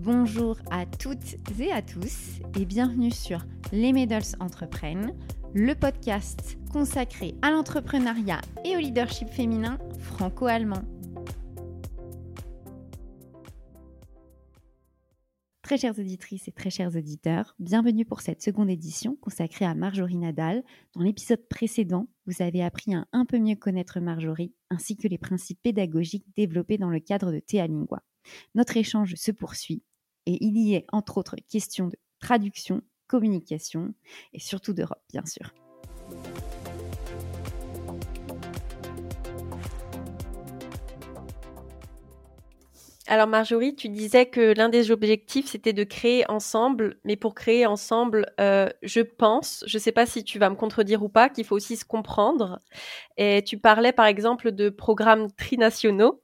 Bonjour à toutes et à tous et bienvenue sur Les Medals Entreprennent, le podcast consacré à l'entrepreneuriat et au leadership féminin franco-allemand. Très chères auditrices et très chers auditeurs, bienvenue pour cette seconde édition consacrée à Marjorie Nadal. Dans l'épisode précédent, vous avez appris à un peu mieux connaître Marjorie ainsi que les principes pédagogiques développés dans le cadre de Théa Lingua. Notre échange se poursuit et il y est entre autres question de traduction, communication et surtout d'Europe, bien sûr. Alors Marjorie, tu disais que l'un des objectifs, c'était de créer ensemble, mais pour créer ensemble, euh, je pense, je ne sais pas si tu vas me contredire ou pas, qu'il faut aussi se comprendre. Et tu parlais par exemple de programmes trinationaux,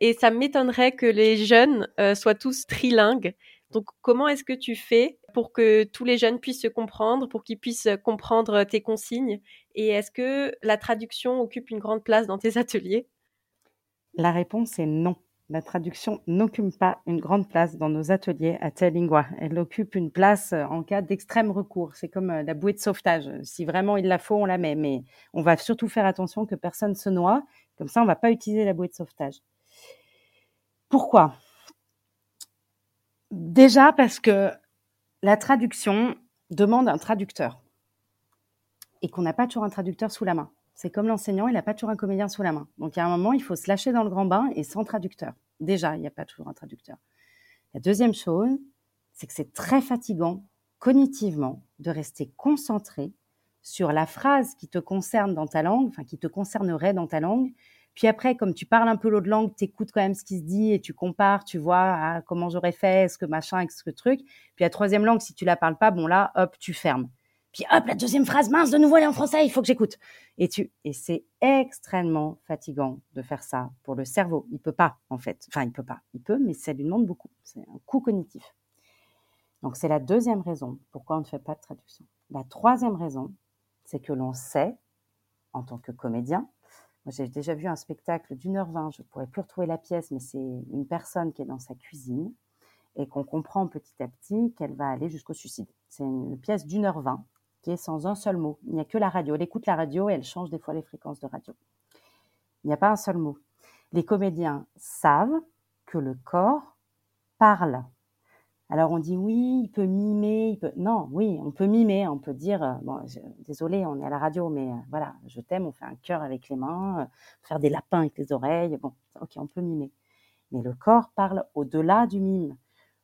et ça m'étonnerait que les jeunes euh, soient tous trilingues. Donc comment est-ce que tu fais pour que tous les jeunes puissent se comprendre, pour qu'ils puissent comprendre tes consignes? Et est-ce que la traduction occupe une grande place dans tes ateliers? La réponse est non la traduction n'occupe pas une grande place dans nos ateliers à Telingua. Elle occupe une place euh, en cas d'extrême recours. C'est comme euh, la bouée de sauvetage. Si vraiment il la faut, on la met. Mais on va surtout faire attention que personne se noie. Comme ça, on ne va pas utiliser la bouée de sauvetage. Pourquoi? Déjà parce que la traduction demande un traducteur et qu'on n'a pas toujours un traducteur sous la main. C'est comme l'enseignant, il n'a pas toujours un comédien sous la main. Donc, il y a un moment, il faut se lâcher dans le grand bain et sans traducteur. Déjà, il n'y a pas toujours un traducteur. La deuxième chose, c'est que c'est très fatigant cognitivement de rester concentré sur la phrase qui te concerne dans ta langue, enfin qui te concernerait dans ta langue. Puis après, comme tu parles un peu l'autre langue, tu écoutes quand même ce qui se dit et tu compares, tu vois ah, comment j'aurais fait, est-ce que machin, est-ce que truc. Puis la troisième langue, si tu la parles pas, bon là, hop, tu fermes. Puis hop, la deuxième phrase, mince, de nouveau elle est en français, il faut que j'écoute. Et tu, et c'est extrêmement fatigant de faire ça pour le cerveau. Il peut pas, en fait. Enfin, il peut pas. Il peut, mais ça lui demande beaucoup. C'est un coût cognitif. Donc, c'est la deuxième raison pourquoi on ne fait pas de traduction. La troisième raison, c'est que l'on sait, en tant que comédien, moi j'ai déjà vu un spectacle d'une heure vingt, je pourrais plus retrouver la pièce, mais c'est une personne qui est dans sa cuisine et qu'on comprend petit à petit qu'elle va aller jusqu'au suicide. C'est une pièce d'une heure vingt qui est sans un seul mot. Il n'y a que la radio. Elle écoute la radio et elle change des fois les fréquences de radio. Il n'y a pas un seul mot. Les comédiens savent que le corps parle. Alors on dit oui, il peut mimer, non, oui, on peut mimer, on peut dire, euh, désolé, on est à la radio, mais euh, voilà, je t'aime, on fait un cœur avec les mains, euh, faire des lapins avec les oreilles, bon, ok, on peut mimer. Mais le corps parle au-delà du mime.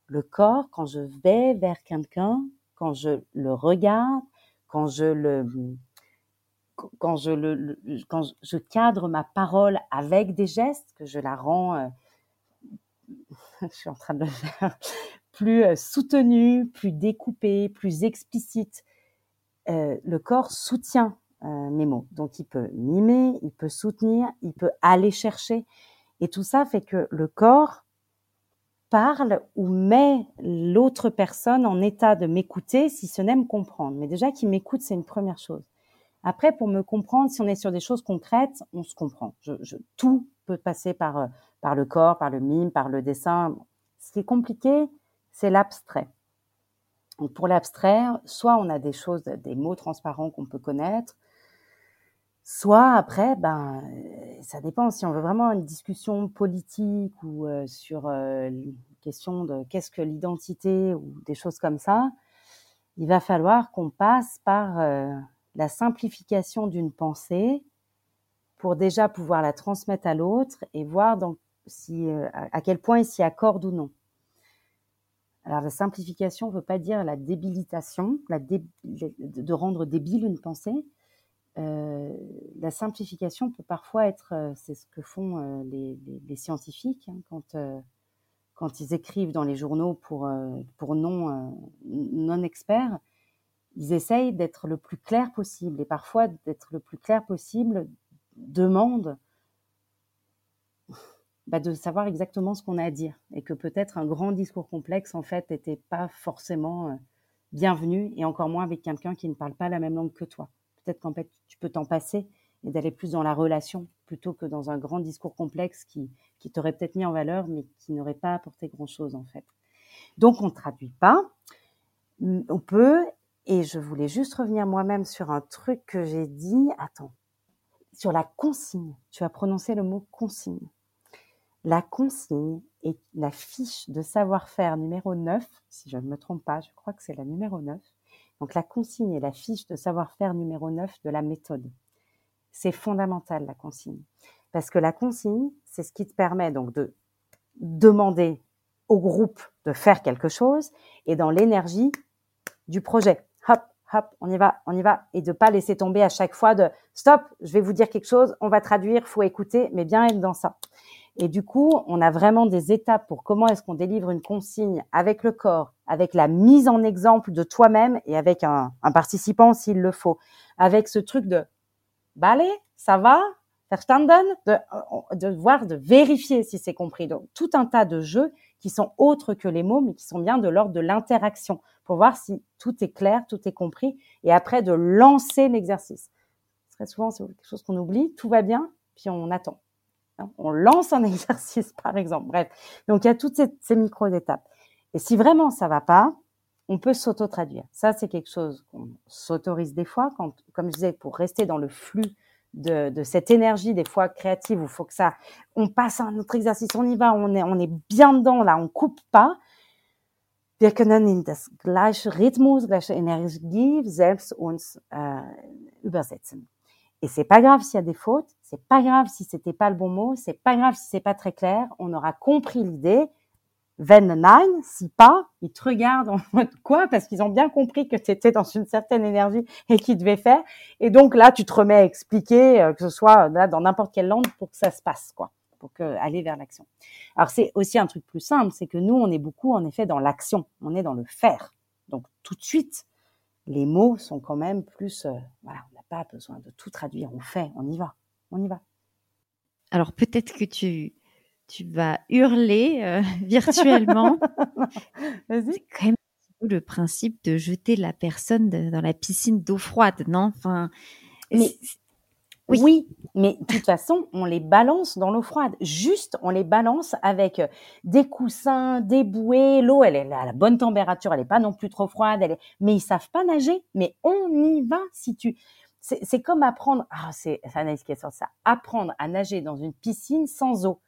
Le corps, quand je vais vers quelqu'un, quand je le regarde, quand je le quand je le, quand je cadre ma parole avec des gestes que je la rends euh, je suis en train de le faire plus euh, soutenue, plus découpée, plus explicite. Euh, le corps soutient mes mots. Donc il peut mimer, il peut soutenir, il peut aller chercher. Et tout ça fait que le corps parle ou met l'autre personne en état de m'écouter si ce n'est me comprendre. Mais déjà qu'il m'écoute, c'est une première chose. Après, pour me comprendre, si on est sur des choses concrètes, on se comprend. Je, je, tout peut passer par, euh, par le corps, par le mime, par le dessin. Ce qui est compliqué, c'est l'abstrait. Pour l'abstraire, soit on a des choses, des mots transparents qu'on peut connaître, soit après, ben, ça dépend. Si on veut vraiment une discussion politique ou euh, sur euh, question de qu'est-ce que l'identité ou des choses comme ça, il va falloir qu'on passe par euh, la simplification d'une pensée pour déjà pouvoir la transmettre à l'autre et voir si, euh, à quel point il s'y accorde ou non. Alors la simplification ne veut pas dire la débilitation, de rendre débile une pensée, euh, la simplification peut parfois être, euh, c'est ce que font euh, les, scientifiques hein, quand, ils écrivent dans les journaux pour, non experts, ils essayent d'être le plus clair possible et parfois d'être le plus clair possible demande bah, de savoir exactement ce qu'on a à dire et que peut-être un grand discours complexe en fait n'était pas forcément bienvenu et encore moins avec quelqu'un qui ne parle pas la même langue que toi peut-être qu'en fait, tu peux t'en passer et d'aller plus dans la relation plutôt que dans un grand discours complexe qui, qui t'aurait peut-être mis en valeur, mais qui n'aurait pas apporté grand-chose en fait. Donc, on ne traduit pas. On peut, et je voulais juste revenir moi-même sur un truc que j'ai dit. Attends, sur la consigne. Tu as prononcé le mot consigne. La consigne est la fiche de savoir-faire numéro 9, si je ne me trompe pas, je crois que c'est la numéro 9. Donc la consigne est la fiche de savoir-faire numéro 9 de la méthode. C'est fondamental la consigne. Parce que la consigne, c'est ce qui te permet donc de demander au groupe de faire quelque chose et dans l'énergie du projet. Hop, hop, on y va, on y va, et de pas laisser tomber à chaque fois de stop, je vais vous dire quelque chose, on va traduire, faut écouter, mais bien être dans ça. Et du coup, on a vraiment des étapes pour comment est-ce qu'on délivre une consigne avec le corps, avec la mise en exemple de toi-même et avec un, un participant s'il le faut, avec ce truc de bah allez, ça va, verstanden, de, de voir, de vérifier si c'est compris. Donc tout un tas de jeux qui sont autres que les mots, mais qui sont bien de l'ordre de l'interaction pour voir si tout est clair, tout est compris, et après de lancer l'exercice. Très souvent, c'est quelque chose qu'on oublie, tout va bien, puis on attend. Hein, on lance un exercice, par exemple. Bref, donc il y a toutes ces, micro-étapes. Et si vraiment ça va pas, on peut s'auto-traduire. Ça, c'est quelque chose qu'on s'autorise des fois, quand, comme je disais, pour rester dans le flux de, cette énergie des fois créative où il faut que ça, on passe à un autre exercice, on y va, on est, on est bien dedans là, on coupe pas. Wir können in das gleiche Rhythmus, gleiche Energie selbst uns äh, übersetzen. Et c'est pas grave s'il y a des fautes, c'est pas grave si c'était pas le bon mot, c'est pas grave si c'est pas très clair, on aura compris l'idée. Wenn nein, si pas, ils te regardent en mode quoi? Parce qu'ils ont bien compris que tu étais dans une certaine énergie et qu'ils devaient faire. Et donc là, tu te remets à expliquer, euh, que ce soit dans n'importe quelle langue, pour que ça se passe, quoi, pour que aller vers l'action. Alors c'est aussi un truc plus simple, c'est que nous, on est beaucoup en effet dans l'action, on est dans le faire. Donc tout de suite, les mots sont quand même plus, euh, voilà, pas besoin de tout traduire, on fait, on y va, on y va. Alors peut-être que tu, tu vas hurler euh, virtuellement. C'est quand même le principe de jeter la personne dans la piscine d'eau froide, non? Enfin, mais oui. mais de toute façon, on les balance dans l'eau froide. Juste, on les balance avec euh, des coussins, des bouées. L'eau, elle est à la bonne température, elle n'est pas non plus trop froide. Elle est... Mais ils savent pas nager. Mais on y va si tu c'est comme apprendre, ah, c'est Anaïs qui sur ça, apprendre à nager dans une piscine sans eau.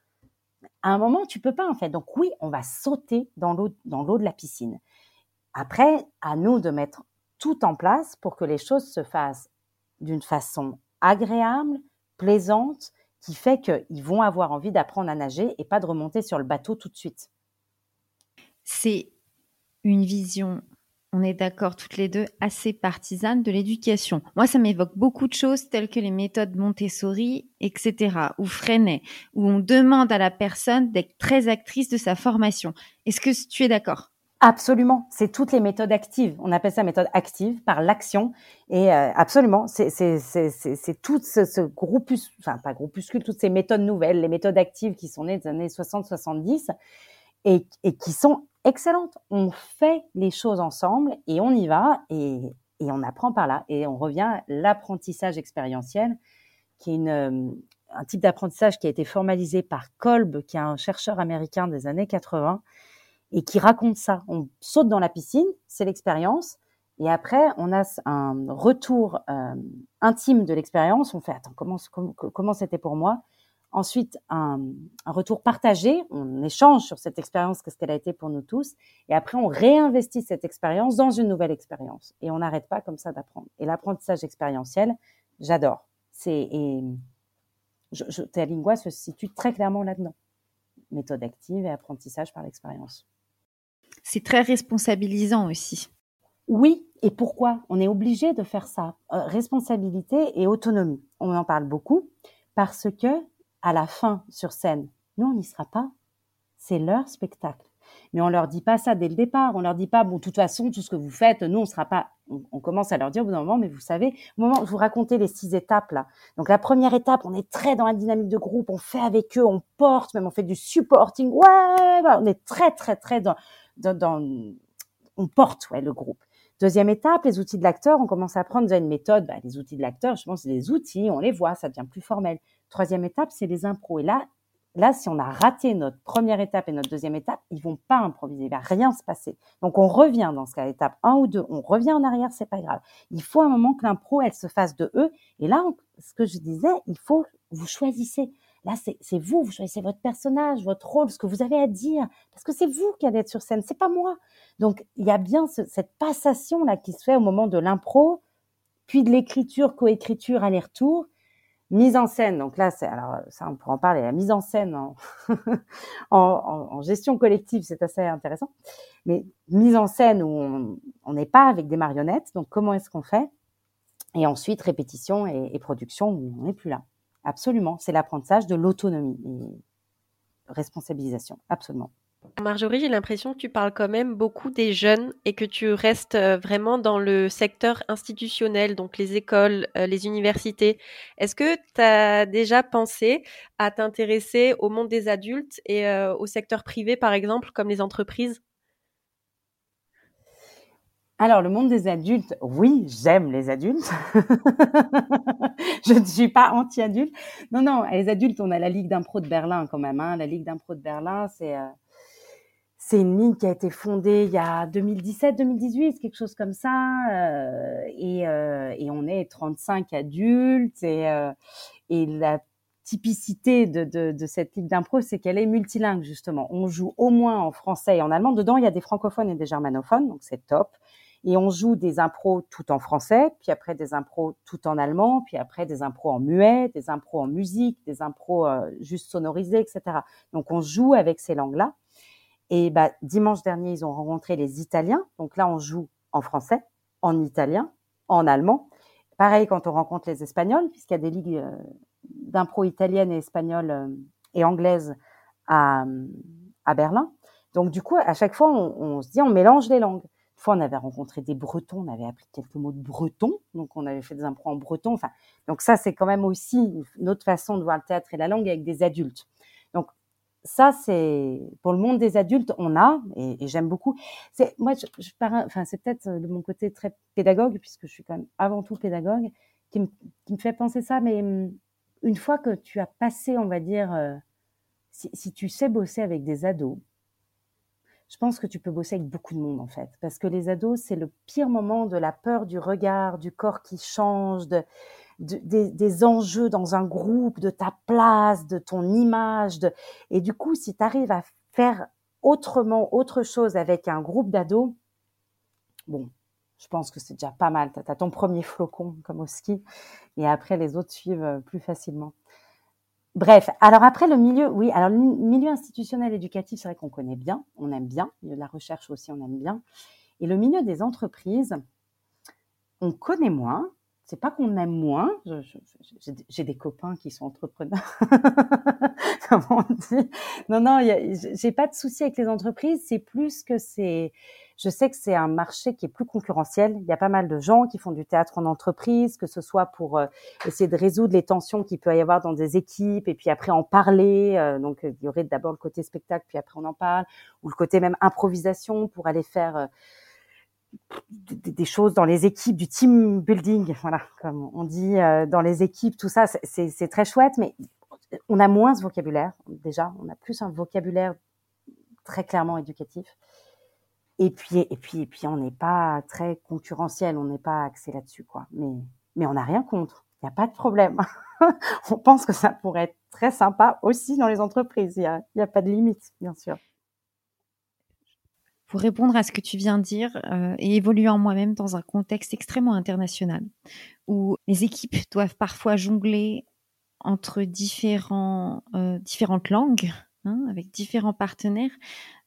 À un moment, tu peux pas en fait. Donc oui, on va sauter dans l'eau dans l'eau de la piscine. Après, à nous de mettre tout en place pour que les choses se fassent d'une façon agréable, plaisante, qui fait qu'ils vont avoir envie d'apprendre à nager et pas de remonter sur le bateau tout de suite. C'est une vision on est d'accord toutes les deux, assez partisanes de l'éducation. Moi, ça m'évoque beaucoup de choses telles que les méthodes Montessori, etc., ou Freinet, où on demande à la personne d'être très actrice de sa formation. Est-ce que tu es d'accord? Absolument, c'est toutes les méthodes actives. On appelle ça méthode active par l'action. Et euh, absolument, c'est tout ce, ce groupus, enfin pas groupuscule, toutes ces méthodes nouvelles, les méthodes actives qui sont nées des années 60-70 et, et qui sont excellente. On fait les choses ensemble et on y va et, on apprend par là. Et on revient à l'apprentissage expérientiel, qui est euh, un type d'apprentissage qui a été formalisé par Kolb, qui est un chercheur américain des années 80, et qui raconte ça. On saute dans la piscine, c'est l'expérience. Et après, on a un retour euh, intime de l'expérience. On fait, attends, comment comment c'était pour moi? Ensuite, un, retour partagé, on échange sur cette expérience, qu'est-ce qu'elle a été pour nous tous, et après on réinvestit cette expérience dans une nouvelle expérience, et on n'arrête pas comme ça d'apprendre. Et l'apprentissage expérientiel, j'adore. C'est et je, je, lingua se situe très clairement là-dedans. Méthode active et apprentissage par l'expérience. C'est très responsabilisant aussi. Oui, et pourquoi? On est obligé de faire ça. Euh, responsabilité et autonomie. On en parle beaucoup parce que à la fin sur scène. Nous, on n'y sera pas. C'est leur spectacle. Mais on leur dit pas ça dès le départ. On leur dit pas, bon, de toute façon, tout ce que vous faites, nous, on sera pas. On, commence à leur dire au bout d'un moment, mais vous savez, au moment où je vous racontais les six étapes là. Donc la première étape, on est très dans la dynamique de groupe, on fait avec eux, on porte, même on fait du supporting. Ouais, on est très très très dans, dans, dans on porte ouais le groupe. Deuxième étape, les outils de l'acteur. On commence à prendre une méthode. Bah, les outils de l'acteur, je pense, c'est des outils, on les voit, ça devient plus formel. Troisième étape, c'est les impros. Et là, Là, si on a raté notre première étape et notre deuxième étape, ils vont pas improviser, il va rien se passer. Donc on revient dans ce cas, étape 1 ou 2, on revient en arrière, c'est pas grave. Il faut un moment que l'impro, elle se fasse de eux. Et là, ce que je disais, il faut, vous choisissez. Là, c'est vous, vous choisissez votre personnage, votre rôle, ce que vous avez à dire, parce que c'est vous qui allez être sur scène, c'est pas moi. Donc, il y a bien cette passation là qui se fait au moment de l'impro, puis de l'écriture, coécriture, aller-retour, mise en scène. Donc là, c'est alors ça, on pourra en parler. La mise en scène en, en, gestion collective, c'est assez intéressant. Mais mise en scène où on n'est pas avec des marionnettes. Donc comment est-ce qu'on fait? Et ensuite répétition et, et production où on n'est plus là. Absolument, c'est l'apprentissage de l'autonomie et responsabilisation. Absolument. Marjorie, j'ai l'impression que tu parles quand même beaucoup des jeunes et que tu restes euh, vraiment dans le secteur institutionnel, donc les écoles, euh, les universités. Est-ce que tu as déjà pensé à t'intéresser au monde des adultes et euh, au secteur privé, par exemple, comme les entreprises? Alors, le monde des adultes, oui, j'aime les adultes. je ne suis pas anti-adulte. Non, non, les adultes, on a la Ligue d'impro de Berlin quand même. Hein. La Ligue d'impro de Berlin, c'est c'est une ligne qui a été fondée il y a 2017-2018, quelque chose comme ça, euh, et, euh, et, on est 35 adultes et, euh, et la typicité de, de, de cette ligue d'impro, c'est qu'elle est multilingue justement. On joue au moins en français et en allemand. Dedans, il y a des francophones et des germanophones, donc c'est top. Et on joue des impros tout en français, puis après des impros tout en allemand, puis après des impros en muet, des impros en musique, des impros euh, juste sonorisés, etc. Donc on joue avec ces langues-là. Et bah, dimanche dernier, ils ont rencontré les Italiens. Donc là, on joue en français, en italien, en allemand. Pareil quand on rencontre les Espagnols, puisqu'il y a des ligues euh, d'impro italiennes et espagnoles euh, et anglaises à, à Berlin. Donc du coup, à chaque fois, on, on se dit, on mélange les langues. Une fois, on avait rencontré des Bretons, on avait appris quelques mots de breton, donc on avait fait des impros en breton. Enfin, donc ça, c'est quand même aussi une autre façon de voir le théâtre et la langue avec des adultes ça, c'est pour le monde des adultes, on a, et, j'aime beaucoup. C'est moi, je, je enfin, c'est peut-être de mon côté très pédagogue, puisque je suis quand même avant tout pédagogue, qui me, qui me fait penser ça. Mais hum, une fois que tu as passé, on va dire, euh, si, si, tu sais bosser avec des ados, je pense que tu peux bosser avec beaucoup de monde en fait, parce que les ados, c'est le pire moment de la peur du regard, du corps qui change, de des, des, enjeux dans un groupe, de ta place, de ton image. De... Et du coup, si tu arrives à faire autrement, autre chose avec un groupe d'ados, bon, je pense que c'est déjà pas mal. Tu as, ton premier flocon comme au ski et après les autres suivent euh, plus facilement. Bref, alors après le milieu, oui, alors le milieu institutionnel éducatif, c'est vrai qu'on connaît bien, on aime bien, la recherche aussi, on aime bien. Et le milieu des entreprises, on connaît moins, c'est pas qu'on aime moins. J'ai des copains qui sont entrepreneurs. Non, non, j'ai pas de souci avec les entreprises. C'est plus que c'est. Je sais que c'est un marché qui est plus concurrentiel. Il y a pas mal de gens qui font du théâtre en entreprise, que ce soit pour euh, essayer de résoudre les tensions qu'il peut y avoir dans des équipes, et puis après en parler. Euh, donc il y aurait d'abord le côté spectacle, puis après on en parle, ou le côté même improvisation pour aller faire euh, des, choses dans les équipes, du team building, voilà, comme on dit euh, dans les équipes, tout ça, c'est très chouette, mais on a moins ce vocabulaire déjà, on a plus un vocabulaire très clairement éducatif. Et puis, et puis, et puis, on n'est pas très concurrentiel, on n'est pas axé là-dessus, quoi. Mais, mais on n'a rien contre, il n'y a pas de problème. on pense que ça pourrait être très sympa aussi dans les entreprises. Il n'y a, y a pas de limite, bien sûr pour répondre à ce que tu viens de dire euh, et évoluer en moi-même dans un contexte extrêmement international où les équipes doivent parfois jongler entre différents, euh, différentes langues, hein, avec différents partenaires.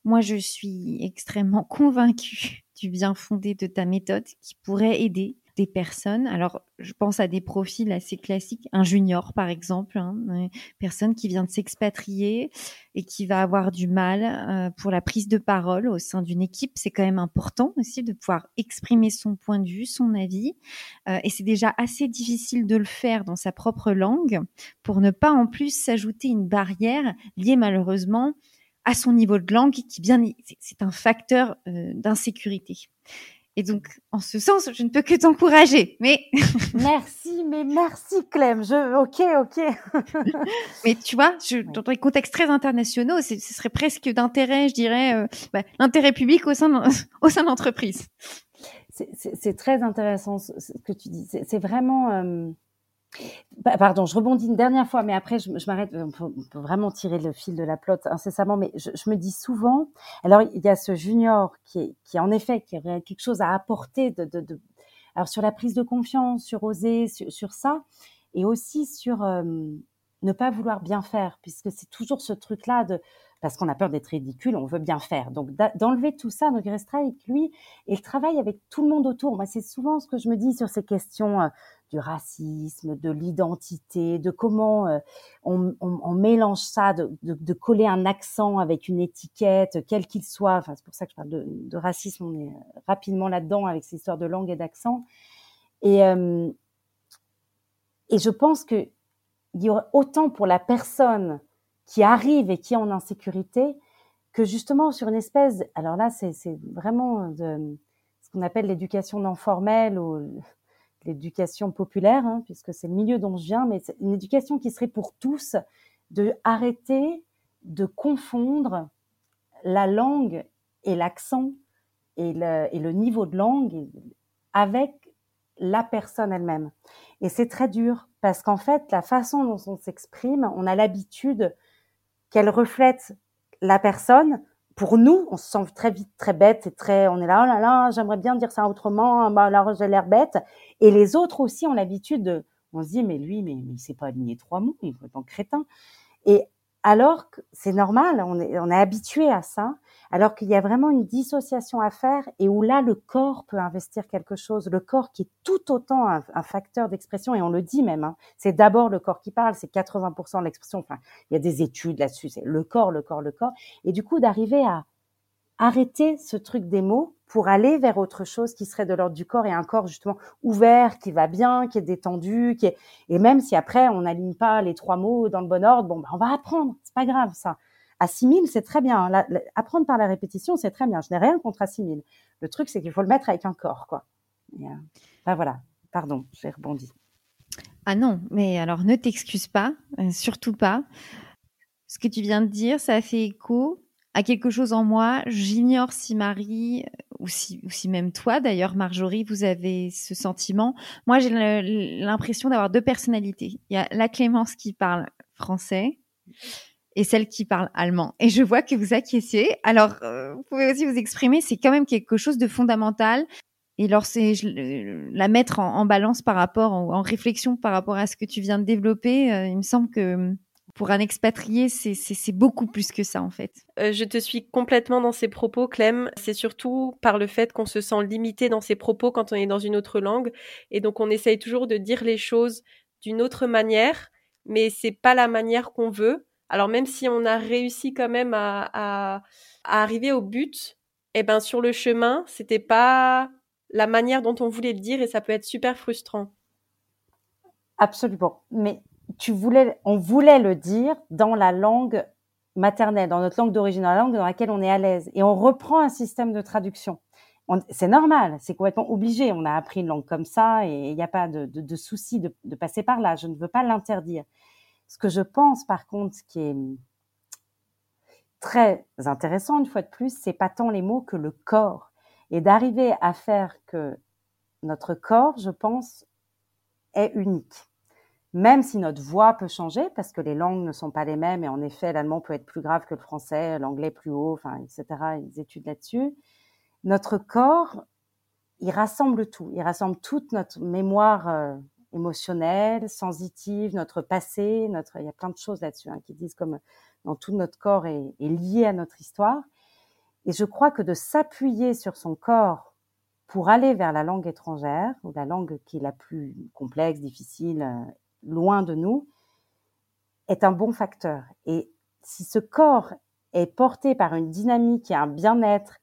Moi, je suis extrêmement convaincue du bien fondé de ta méthode qui pourrait aider des personnes. Alors, je pense à des profils assez classiques, un junior par exemple, hein, une personne qui vient de s'expatrier et qui va avoir du mal euh, pour la prise de parole au sein d'une équipe. C'est quand même important aussi de pouvoir exprimer son point de vue, son avis. Euh, et c'est déjà assez difficile de le faire dans sa propre langue pour ne pas en plus s'ajouter une barrière liée malheureusement à son niveau de langue qui bien c'est un facteur euh, d'insécurité. Et donc, en ce sens, je ne peux que t'encourager. Mais merci, mais merci Clem. Je, ok, ok. mais tu vois, je, dans des contextes très internationaux, ce serait presque d'intérêt, je dirais, euh, bah, l'intérêt public au sein au sein d'entreprise. C'est très intéressant ce, que tu dis. C'est vraiment. Euh, pardon, je rebondis une dernière fois, mais après, je, m'arrête. On, peut vraiment tirer le fil de la plotte incessamment, mais je, me dis souvent. Alors, il y a ce junior qui, qui en effet, qui aurait quelque chose à apporter de alors sur la prise de confiance, sur oser, sur, ça, et aussi sur euh, ne pas vouloir bien faire, puisque c'est toujours ce truc-là de parce qu'on a peur d'être ridicule, on veut bien faire. Donc d'enlever tout ça, restera avec lui et il travaille avec tout le monde autour. Moi, c'est souvent ce que je me dis sur ces questions euh, du racisme, de l'identité, de comment euh, on, mélange ça, de, coller un accent avec une étiquette, quel qu'il soit. Enfin, c'est pour ça que je parle de, racisme. On est euh, rapidement là-dedans avec ces histoires de langue et d'accent. Et, et je pense que il y aurait autant pour la personne qui arrive et qui est en insécurité, que justement sur une espèce, alors là c'est vraiment de, ce qu'on appelle l'éducation non formelle ou l'éducation populaire, hein, puisque c'est le milieu dont je viens, mais c'est une éducation qui serait pour tous de arrêter de confondre la langue et l'accent et le, et le niveau de langue avec la personne elle-même. Et c'est très dur parce qu'en fait, la façon dont on s'exprime, on a l'habitude qu'elle reflète la personne. Pour nous, on se sent très vite très bête et très, on est là, oh là là, j'aimerais bien dire ça autrement, bah là j'ai l'air bête. Et les autres aussi ont l'habitude de, on se dit mais lui, mais, mais il sait pas aligner trois mots, il est un crétin. Et alors que c'est normal, on est, on est habitué à ça, alors qu'il y a vraiment une dissociation à faire et où là, le corps peut investir quelque chose, le corps qui est tout autant un, facteur d'expression, et on le dit même, hein, c'est d'abord le corps qui parle, c'est 80% de l'expression, enfin, il y a des études là-dessus, c'est le corps, le corps, le corps, et du coup, d'arriver à arrêter ce truc des mots pour aller vers autre chose qui serait de l'ordre du corps et un corps justement ouvert, qui va bien, qui est détendu, qui est et même si après on n'aligne pas les trois mots dans le bon ordre, bon, ben, on va apprendre, c'est pas grave ça. Assimile, c'est très bien. apprendre par la répétition, c'est très bien. Je n'ai rien contre assimile. Le truc, c'est qu'il faut le mettre avec un corps, quoi. Ben voilà. Pardon, j'ai rebondi. Ah non, mais alors ne t'excuse pas, euh, surtout pas. Ce que tu viens de dire, ça fait écho à quelque chose en moi. J'ignore si Marie ou si, ou si même toi, d'ailleurs, Marjorie, vous avez ce sentiment. Moi, j'ai l'impression d'avoir deux personnalités. Il y a la Clémence qui parle français et celle qui parle allemand. Et je vois que vous acquiescez. Alors, euh, vous pouvez aussi vous exprimer. C'est quand même quelque chose de fondamental. Et alors, c'est la mettre en, balance par rapport, en, réflexion par rapport à ce que tu viens de développer. Euh, il me semble que pour un expatrié, c'est beaucoup plus que ça en fait. Euh, je te suis complètement dans ces propos, Clem. C'est surtout par le fait qu'on se sent limité dans ses propos quand on est dans une autre langue, et donc on essaye toujours de dire les choses d'une autre manière, mais c'est pas la manière qu'on veut. Alors même si on a réussi quand même à, à, arriver au but, eh ben sur le chemin, c'était pas la manière dont on voulait le dire, et ça peut être super frustrant. Absolument. Mais on voulait le dire dans la langue maternelle, dans notre langue d'origine, la langue dans laquelle on est à l'aise. Et on reprend un système de traduction. C'est normal, c'est complètement obligé. On a appris une langue comme ça et il n'y a pas de souci de, de, passer par là. Je ne veux pas l'interdire. Ce que je pense, par contre, qui est très intéressant, une fois de plus, c'est pas tant les mots que le corps. Et d'arriver à faire que notre corps, je pense, est unique même si notre voix peut changer, parce que les langues ne sont pas les mêmes, et en effet, l'allemand peut être plus grave que le français, l'anglais plus haut, enfin, etc., des études là-dessus, notre corps, il rassemble tout. Il rassemble toute notre mémoire euh, émotionnelle, sensitive, notre passé, notre, il y a plein de choses là-dessus hein, qui disent comme dans tout notre corps est, est lié à notre histoire. Et je crois que de s'appuyer sur son corps pour aller vers la langue étrangère, ou la langue qui est la plus complexe, difficile, euh, loin de nous, est un bon facteur. Et si ce corps est porté par une dynamique et un bien-être,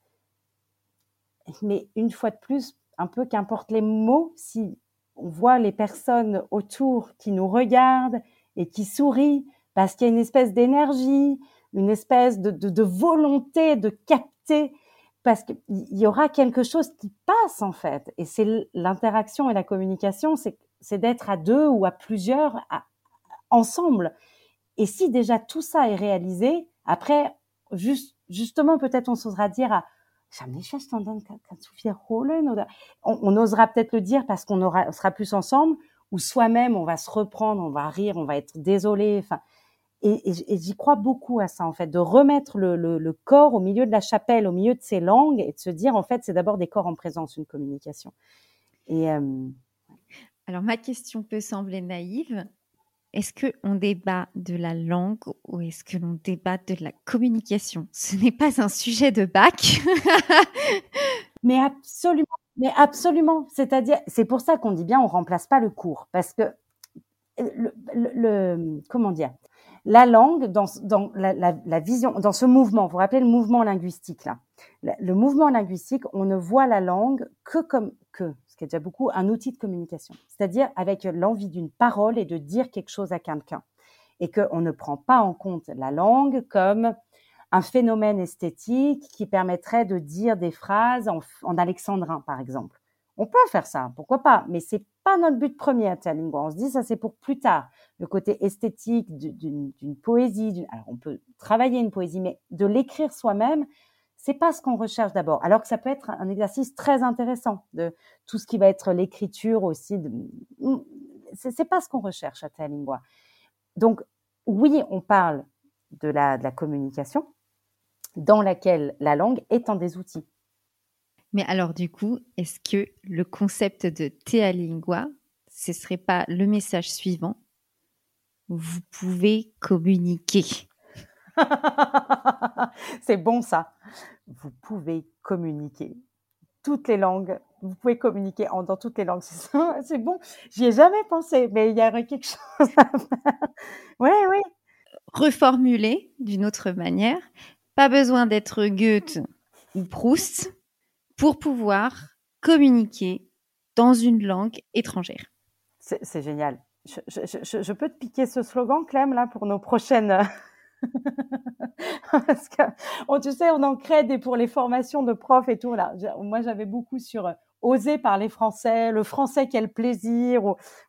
mais une fois de plus, un peu qu'importe les mots, si on voit les personnes autour qui nous regardent et qui sourient parce qu'il y a une espèce d'énergie, une espèce de, de, volonté de capter parce qu'il y aura quelque chose qui passe en fait. Et c'est l'interaction et la communication, c'est d'être à deux ou à plusieurs ensemble. Et si déjà tout ça est réalisé, après, juste, justement, peut-être on s'osera dire à on, on osera peut-être le dire parce qu'on aura, sera plus ensemble, ou soi-même, on va se reprendre, on va rire, on va être désolé. Enfin, et, j'y crois beaucoup à ça, en fait, de remettre le, corps au milieu de la chapelle, au milieu de ces langues, et de se dire, en fait, c'est d'abord des corps en présence, une communication. Et euh, alors, ma question peut sembler naïve. Est-ce qu'on débat de la langue ou est-ce que l'on débat de la communication? Ce n'est pas un sujet de bac. mais absolument, mais absolument. C'est-à-dire, c'est pour ça qu'on dit bien, on remplace pas le cours, parce que dire? La langue dans, vision, dans ce mouvement, vous vous rappelez le mouvement linguistique le mouvement linguistique, on ne voit la langue que comme que, qui est déjà beaucoup, un outil de communication, c'est-à-dire avec l'envie d'une parole et de dire quelque chose à quelqu'un, et qu'on ne prend pas en compte la langue comme un phénomène esthétique qui permettrait de dire des phrases en, en alexandrin, par exemple. On peut faire ça, pourquoi pas, mais c'est pas notre but premier à Talingua. On se dit ça c'est pour plus tard, le côté esthétique d'une poésie. Alors on peut travailler une poésie, mais de l'écrire soi-même, c'est pas ce qu'on recherche d'abord. Alors que ça peut être un exercice très intéressant de tout ce qui va être l'écriture aussi. De... C'est pas ce qu'on recherche à Talingua. Donc oui, on parle de la, communication dans laquelle la langue est un des outils. Mais alors, du coup, est-ce que le concept de Théa Lingua, ce serait pas le message suivant? Vous pouvez communiquer. C'est bon ça. Vous pouvez communiquer. Toutes les langues, vous pouvez communiquer dans toutes les langues. C'est bon. J'y ai jamais pensé, mais il y aurait quelque chose à faire. Oui, oui. Reformuler d'une autre manière. Pas besoin d'être Goethe ou Proust pour pouvoir communiquer dans une langue étrangère. C'est génial. Je, peux te piquer ce slogan, Clem, là, pour nos prochaines. Parce que, on, tu sais, on en crée des pour les formations de profs et tout. Là. Moi, j'avais beaucoup sur euh, oser parler français, le français, quel plaisir.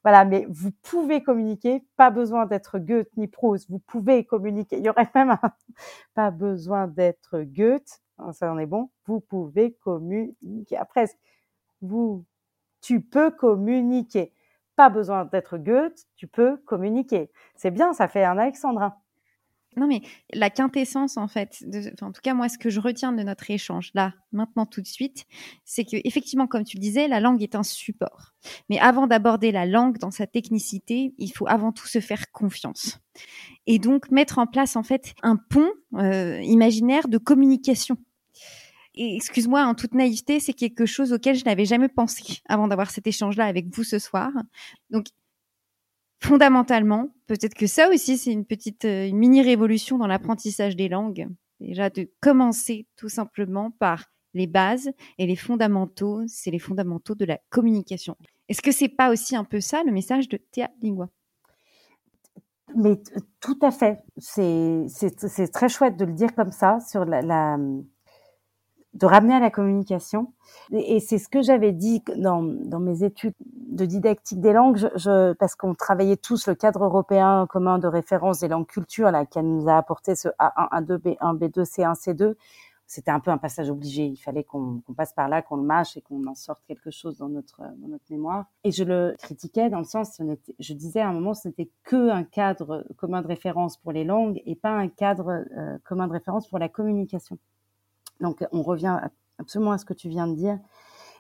voilà, mais vous pouvez communiquer, pas besoin d'être Goethe ni Proust, vous pouvez communiquer. Il y aurait même pas besoin d'être Goethe, Hein, ça en est bon, vous pouvez communiquer. Après, vous, tu peux communiquer. Pas besoin d'être Goethe, tu peux communiquer. C'est bien, ça fait un alexandrin. Non, mais la quintessence, en fait, en tout cas, moi, ce que je retiens de notre échange, là, maintenant, tout de suite, c'est que, effectivement, comme tu le disais, la langue est un support. Mais avant d'aborder la langue dans sa technicité, il faut avant tout se faire confiance. Et donc, mettre en place, en fait, un pont euh, imaginaire de communication et excuse-moi, en toute naïveté, c'est quelque chose auquel je n'avais jamais pensé avant d'avoir cet échange-là avec vous ce soir. Donc, fondamentalement, peut-être que ça aussi, c'est une petite euh, mini révolution dans l'apprentissage des langues. Déjà, de commencer tout simplement par les bases et les fondamentaux, c'est les fondamentaux de la communication. Est-ce que c'est pas aussi un peu ça le message de Théa Lingua? Mais tout à fait. C'est très chouette de le dire comme ça sur la, la de ramener à la communication. Et, c'est ce que j'avais dit dans, dans mes études de didactique des langues, je, parce qu'on travaillait tous le cadre européen commun de référence des langues culture, là, qui nous a apporté ce A1, A2, B1, B2, C1, C2. C'était un peu un passage obligé. Il fallait qu'on passe par là, qu'on le mâche et qu'on en sorte quelque chose dans notre, dans notre mémoire. Et je le critiquais dans le sens, je disais à un moment, ce n'était que un cadre commun de référence pour les langues et pas un cadre euh, commun de référence pour la communication. Donc, on revient absolument à ce que tu viens de dire.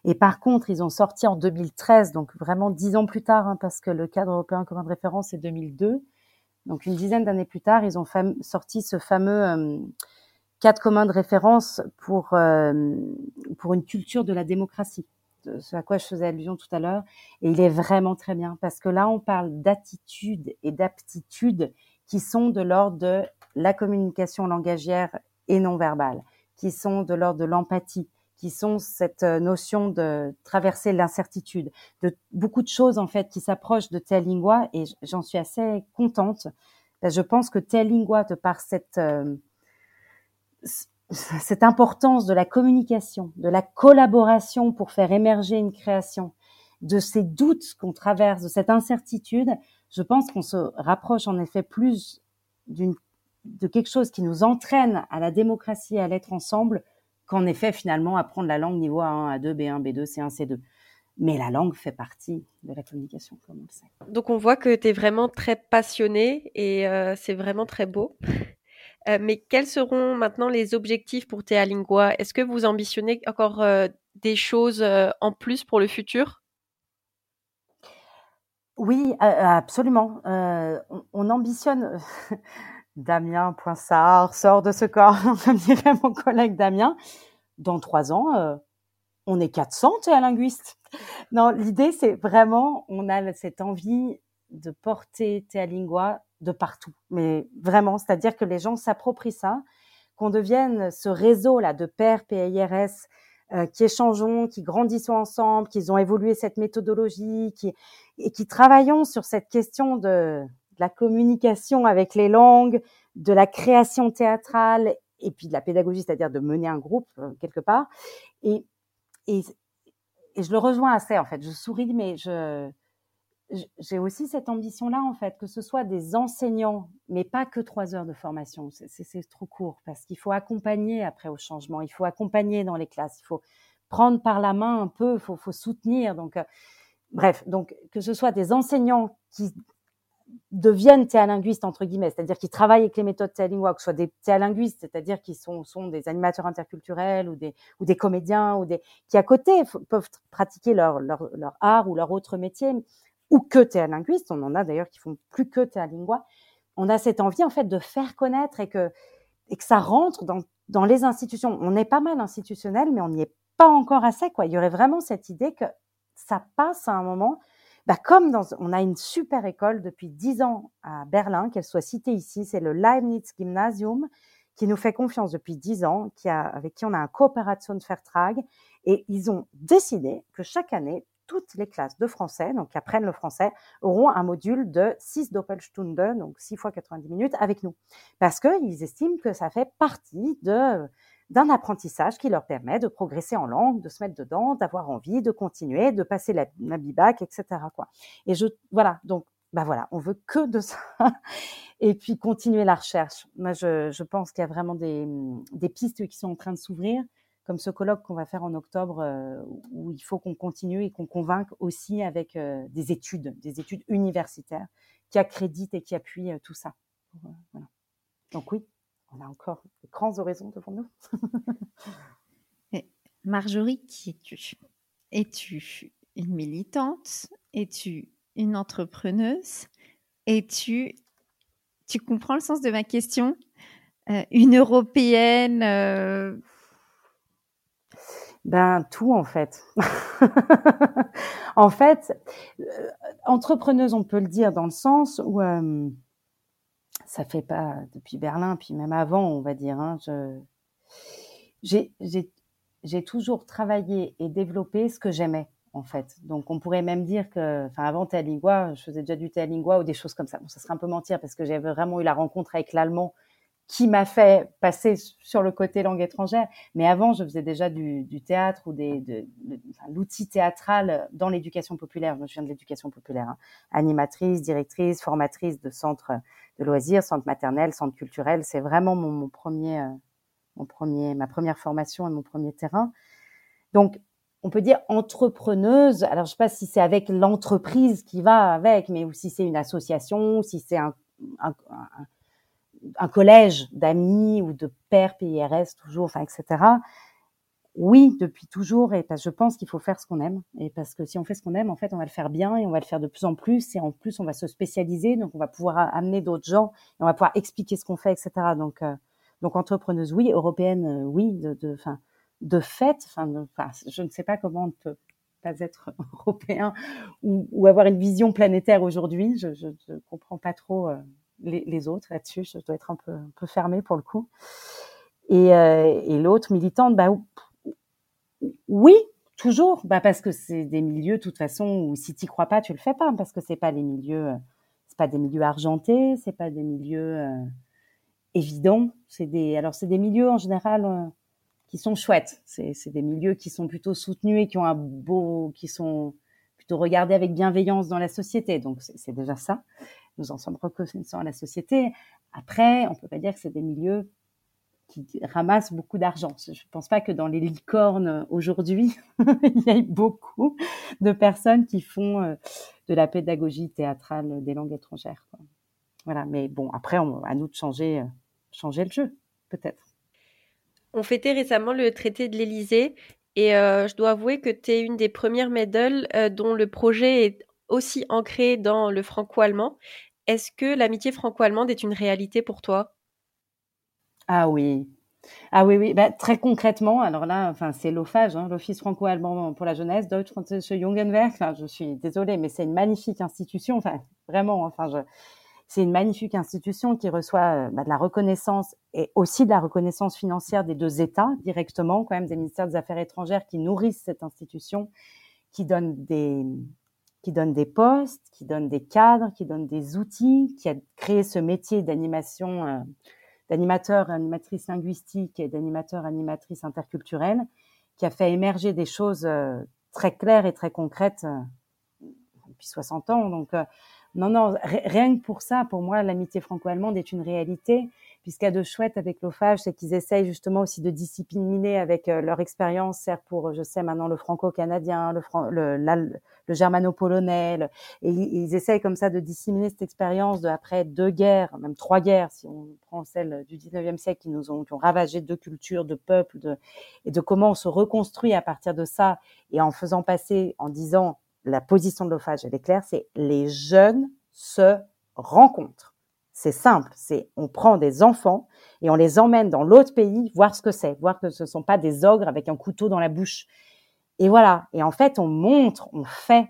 Et par contre, ils ont sorti en 2013, donc vraiment dix ans plus tard, hein, parce que le cadre européen commun de référence est 2002. Donc, une dizaine d'années plus tard, ils ont sorti ce fameux euh, cadre commun de référence pour euh, pour une culture de la démocratie, ce à quoi je faisais allusion tout à l'heure. Et il est vraiment très bien parce que là, on parle d'attitude et d'aptitude qui sont de l'ordre de la communication langagière et non verbale qui sont de l'ordre de l'empathie, qui sont cette euh, notion de traverser l'incertitude, de beaucoup de choses en fait qui s'approchent de Lingua et j'en suis assez contente. Je pense que Lingua, de par cette, euh, cette importance de la communication, de la collaboration pour faire émerger une création, de ces doutes qu'on traverse, de cette incertitude, je pense qu'on se rapproche en effet plus d'une de quelque chose qui nous entraîne à la démocratie, à l'être ensemble, qu'en effet finalement apprendre la langue niveau A1, A2, B1, B2, C1, C2. Mais la langue fait partie de la communication, comme on le sait. Donc on voit que tu es vraiment très passionné et euh, c'est vraiment très beau. Euh, mais quels seront maintenant les objectifs pour Théa Lingua? Est-ce que vous ambitionnez encore euh, des choses en plus pour le futur? Oui, absolument. On, on, ambitionne. Damien Poinsard sort de ce corps, comme dirait mon collègue Damien. Dans trois ans, on est 400 linguistes. Non, l'idée, c'est vraiment, on a cette envie de porter Théalingua de partout. Mais vraiment, c'est-à-dire que les gens s'approprient ça, qu'on devienne ce réseau-là de pairs PIRS euh, qui échangeons, qui grandissons ensemble, qui ont évolué cette méthodologie, qui, et qui travaillons sur cette question de la communication avec les langues, de la création théâtrale et puis de la pédagogie, c'est-à-dire de mener un groupe euh, quelque part. Et, et, et je le rejoins assez en fait. Je souris, mais je j'ai aussi cette ambition-là en fait, que ce soit des enseignants, mais pas que trois heures de formation. C'est trop court parce qu'il faut accompagner après au changement. Il faut accompagner dans les classes. Il faut prendre par la main un peu. Il faut, faut soutenir. Donc euh, bref, donc que ce soit des enseignants qui deviennent théalinguistes entre guillemets, c'est-à-dire qui travaillent avec les méthodes théalingues, que ce soit des théalinguistes, c'est-à-dire qui sont, sont des animateurs interculturels ou des, ou des comédiens ou des qui à côté peuvent pratiquer leur, leur, leur art ou leur autre métier, ou que théalinguistes, on en a d'ailleurs qui font plus que théalingua. On a cette envie en fait de faire connaître et que et que ça rentre dans, dans les institutions. On est pas mal institutionnel, mais on n'y est pas encore assez quoi. Il y aurait vraiment cette idée que ça passe à un moment bah, comme dans, on a une super école depuis dix ans à Berlin, qu'elle soit citée ici, c'est le Leibniz Gymnasium, qui nous fait confiance depuis dix ans, qui a, avec qui on a un coopération de Vertrag, et ils ont décidé que chaque année, toutes les classes de français, donc qui apprennent le français, auront un module de 6 Doppelstunde, donc 6 fois 90 minutes avec nous. Parce qu'ils estiment que ça fait partie de d'un apprentissage qui leur permet de progresser en langue, de se mettre dedans, d'avoir envie, de continuer, de passer la, la bibac, etc. Quoi. Et je, voilà, donc, bah voilà, on veut que de ça. Et puis continuer la recherche. Moi, je, je pense qu'il y a vraiment des, des pistes qui sont en train de s'ouvrir, comme ce colloque qu'on va faire en octobre, euh, où il faut qu'on continue et qu'on convainque aussi avec euh, des études, des études universitaires qui accréditent et qui appuient euh, tout ça. Voilà. Donc oui, on a encore de grands horizons devant nous. Marjorie, qui es-tu? Es-tu une militante? Es-tu une entrepreneuse? Es-tu, tu comprends le sens de ma question? Euh, Une européenne euh... Ben tout en fait. en fait, euh, entrepreneuse, on peut le dire dans le sens où ça fait pas depuis Berlin, puis même avant, on va dire. Hein, j'ai toujours travaillé et développé ce que j'aimais en fait. Donc on pourrait même dire que, enfin avant Théalingua, je faisais déjà du Théalingua ou des choses comme ça. Bon, ça serait un peu mentir parce que j'avais vraiment eu la rencontre avec l'allemand qui m'a fait passer sur le côté langue étrangère. Mais avant, je faisais déjà du, du théâtre ou des, de, l'outil théâtral dans l'éducation populaire. Je viens de l'éducation populaire, hein. animatrice, directrice, formatrice de centres de loisirs, centre maternel, centre culturel. C'est vraiment mon, premier, euh, mon premier, ma première formation et mon premier terrain. Donc, on peut dire entrepreneuse. Alors, je sais pas si c'est avec l'entreprise qui va avec, mais ou si c'est une association, si c'est un, un, un, un, collège d'amis ou de pères PIRS toujours, enfin, etc. Oui, depuis toujours, et parce que je pense qu'il faut faire ce qu'on aime, et parce que si on fait ce qu'on aime, en fait, on va le faire bien et on va le faire de plus en plus, et en plus, on va se spécialiser, donc on va pouvoir amener d'autres gens, et on va pouvoir expliquer ce qu'on fait, etc. Donc, euh, donc entrepreneuse, oui, européenne, euh, oui, de, de, fin, de fait, enfin, je ne sais pas comment on peut pas être européen ou, ou avoir une vision planétaire aujourd'hui. Je, je comprends pas trop euh, les, autres là-dessus. Je dois être un peu, un peu fermée pour le coup. Et, euh, et l'autre militante, bah oui, toujours, bah parce que c'est des milieux, de toute façon, où si tu crois pas, tu le fais pas, parce que c'est pas les milieux, c'est pas des milieux argentés, c'est pas des milieux. Euh, évident. C'est des, alors c'est des milieux en général euh, qui sont chouettes. C'est, des milieux qui sont plutôt soutenus et qui ont un beau, qui sont plutôt regardés avec bienveillance dans la société. Donc c'est déjà ça. Nous en sommes reconnaissants à la société. Après, on peut pas dire que c'est des milieux qui ramassent beaucoup d'argent. Je ne pense pas que dans les licornes aujourd'hui, il y ait beaucoup de personnes qui font euh, de la pédagogie théâtrale des langues étrangères. Voilà, mais bon, après, à nous de changer, euh, changer le jeu, peut-être. On fêtait récemment le traité de l'Élysée et euh, je dois avouer que tu es une des premières medals dont le projet est aussi ancré dans le franco-allemand. Est-ce que l'amitié franco-allemande est une réalité pour toi? Ah oui. Ah oui, oui. Bah, très concrètement, alors là, enfin, c'est l'OFAGE, hein, l'Office franco-allemand pour la jeunesse, Deutsche Französische Jungenwerk. Je suis désolée, mais c'est une magnifique institution. Vraiment, enfin, c'est une magnifique institution qui reçoit euh, bah, de la reconnaissance et aussi de la reconnaissance financière des deux États directement, quand même des ministères des Affaires étrangères qui nourrissent cette institution, qui donnent des qui donne des postes, qui donnent des cadres, qui donnent des outils, qui a créé ce métier d'animation euh, d'animateurs et animatrices linguistiques et d'animateurs animatrices interculturelles, qui a fait émerger des choses euh, très claires et très concrètes euh, depuis 60 ans. Donc, non, non, rien que pour ça, pour moi, l'amitié franco-allemande est une réalité. Puisqu'il y a de chouette avec l'OFAGE, c'est qu'ils essayent justement aussi de discipliner avec leur expérience, pour, je sais maintenant, le franco-canadien, le, le, le germano-polonais. Et ils essayent comme ça de disséminer cette expérience de après deux guerres, même trois guerres, si on prend celle du 19e siècle qui nous ont, qui ont ravagé deux cultures, deux peuples, de, et de comment on se reconstruit à partir de ça et en faisant passer, en disant la position de l'OFAGE, elle est claire, c'est les jeunes se rencontrent. C'est simple, c'est on prend des enfants et on les emmène dans l'autre pays voir ce que c'est, voir que ce ne sont pas des ogres avec un couteau dans la bouche et voilà. Et en fait, on montre, on fait.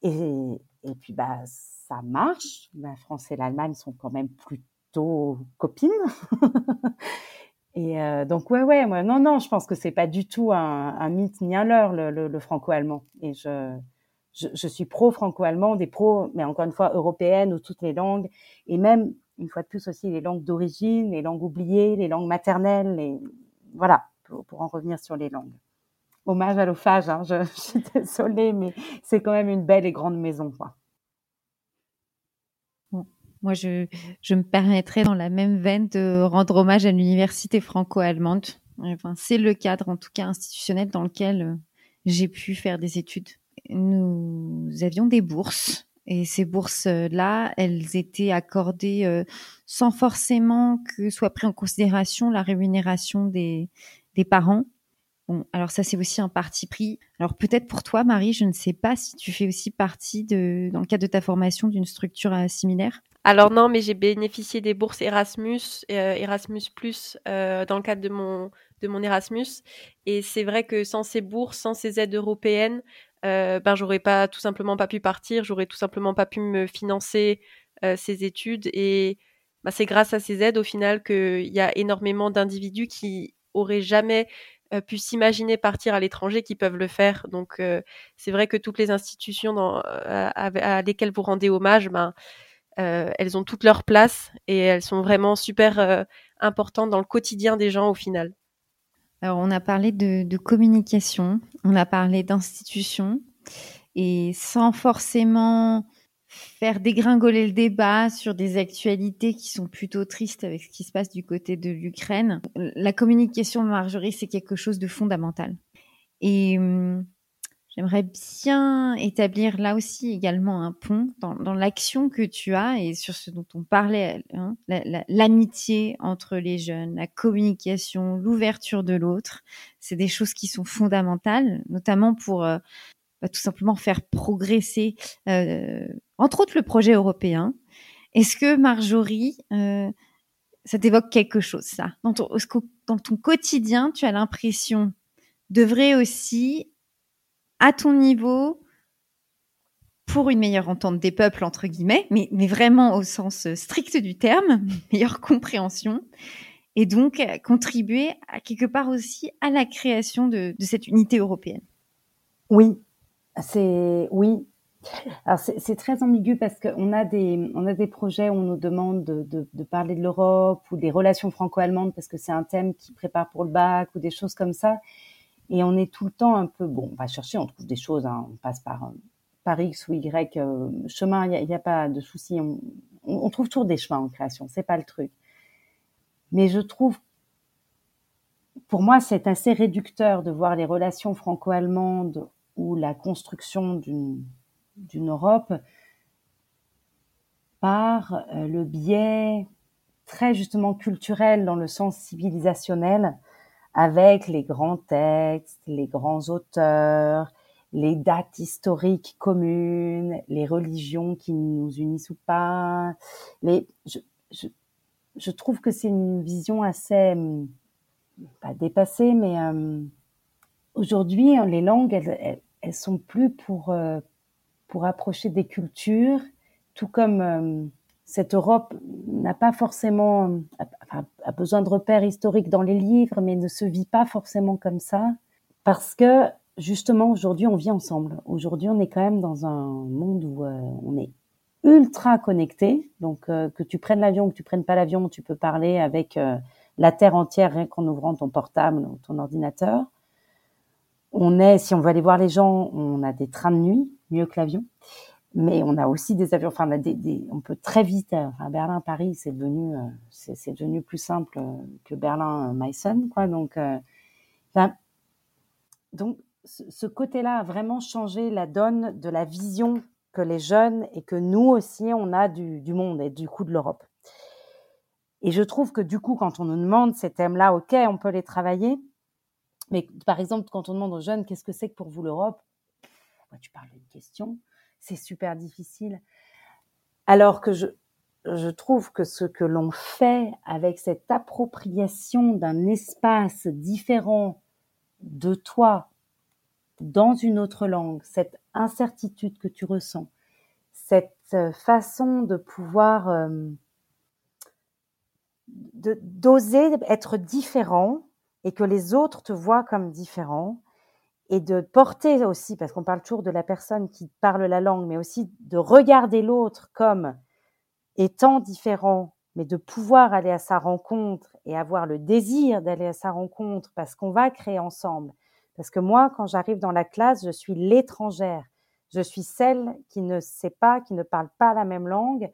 Et, et puis, bah, ça marche. La France et l'Allemagne sont quand même plutôt copines. et euh, donc, ouais, ouais, moi, non, non, je pense que c'est pas du tout un, mythe ni un leurre, le, le, le franco-allemand. Et je, je, je suis pro-franco-allemand, des pro, mais encore une fois, européenne ou toutes les langues. Et même, une fois de plus aussi, les langues d'origine, les langues oubliées, les langues maternelles. Voilà, pour, en revenir sur les langues hommage à l'ophage. Hein, je, suis désolée, mais c'est quand même une belle et grande maison. Quoi. moi, je, je me permettrais dans la même veine de rendre hommage à l'université franco-allemande. Enfin, c'est le cadre, en tout cas institutionnel, dans lequel euh, j'ai pu faire des études. Nous avions des bourses et ces bourses-là, elles étaient accordées euh, sans forcément que soit pris en considération la rémunération des, des parents, Bon, alors ça c'est aussi un parti pris. Alors peut-être pour toi, Marie, je ne sais pas si tu fais aussi partie de, dans le cadre de ta formation d'une structure euh, similaire. Alors non, mais j'ai bénéficié des bourses Erasmus, euh, Erasmus Plus dans le cadre de mon de mon Erasmus. Et c'est vrai que sans ces bourses, sans ces aides européennes, euh, ben j'aurais pas tout simplement pas pu partir, j'aurais tout simplement pas pu me financer euh, ces études. Et ben, c'est grâce à ces aides au final qu'il y a énormément d'individus qui auraient jamais euh, pu s'imaginer partir à l'étranger qui peuvent le faire. Donc euh, c'est vrai que toutes les institutions dans, à, lesquelles vous rendez hommage, ben, elles ont toute leur place et elles sont vraiment super importantes dans le quotidien des gens au final. Alors on a parlé de, communication, on a parlé d'institutions et sans forcément faire dégringoler le débat sur des actualités qui sont plutôt tristes avec ce qui se passe du côté de l'Ukraine. La communication, Marjorie, c'est quelque chose de fondamental. Et hum, j'aimerais bien établir là aussi également un pont dans, dans l'action que tu as et sur ce dont on parlait, hein, l'amitié entre les jeunes, la communication, l'ouverture de l'autre. C'est des choses qui sont fondamentales, notamment pour euh, bah, tout simplement faire progresser, euh, entre autres, le projet européen. Est-ce que Marjorie, euh, ça t'évoque quelque chose, ça? Dans ton, dans ton quotidien, tu as l'impression d'œuvrer aussi à ton niveau pour une meilleure entente des peuples, entre guillemets, mais, vraiment au sens strict du terme, meilleure compréhension, et donc contribuer à quelque part aussi à la création de, cette unité européenne. Oui, c'est oui, Alors c'est très ambigu parce qu'on a des on a des projets où on nous demande de, de, de parler de l'Europe ou des relations franco-allemandes parce que c'est un thème qui prépare pour le bac ou des choses comme ça. Et on est tout le temps un peu bon. On va chercher, on trouve des choses. Hein, on passe par par X ou Y euh, chemin. Il n'y a, pas de souci. On, trouve toujours des chemins en création. C'est pas le truc. Mais je trouve pour moi, c'est assez réducteur de voir les relations franco-allemandes ou la construction d'une d'une Europe par euh, le biais très justement culturel dans le sens civilisationnel avec les grands textes, les grands auteurs, les dates historiques communes, les religions qui nous unissent ou pas. Mais je, je, je trouve que c'est une vision assez, pas dépassée, mais euh, aujourd'hui, les langues, elles, elles, elles, sont plus pour, euh, pour approcher des cultures, tout comme euh, cette Europe n'a pas forcément a, besoin de repères historiques dans les livres, mais ne se vit pas forcément comme ça, parce que justement aujourd'hui on vit ensemble. Aujourd'hui on est quand même dans un monde où euh, on est ultra connecté, donc euh, que tu prennes l'avion, que tu prennes pas l'avion, tu peux parler avec euh, la terre entière rien qu'en ouvrant ton portable ou ton ordinateur. On est, si on veut aller voir les gens, on a des trains de nuit, mieux que l'avion. Mais on a aussi des avions, enfin, on, peut très vite, euh, enfin, Berlin-Paris, c'est devenu, euh, c'est devenu plus simple euh, que Berlin-Meissen, quoi. Donc, donc, ce, côté-là a vraiment changé la donne de la vision que les jeunes et que nous aussi, on a du, du monde et du coup de l'Europe. Et je trouve que du coup, quand on nous demande ces thèmes-là, ok, on peut les travailler. Mais par exemple, quand on demande aux jeunes, qu'est-ce que c'est que pour vous l'Europe? Tu parles d'une question c'est super difficile. Alors que je, trouve que ce que l'on fait avec cette appropriation d'un espace différent de toi dans une autre langue, cette incertitude que tu ressens, cette euh, façon de pouvoir euh, d'oser être différent et que les autres te voient comme différent, et de porter aussi, parce qu'on parle toujours de la personne qui parle la langue, mais aussi de regarder l'autre comme étant différent, mais de pouvoir aller à sa rencontre et avoir le désir d'aller à sa rencontre parce qu'on va créer ensemble. Parce que moi, quand j'arrive dans la classe, je suis l'étrangère. Je suis celle qui ne sait pas, qui ne parle pas la même langue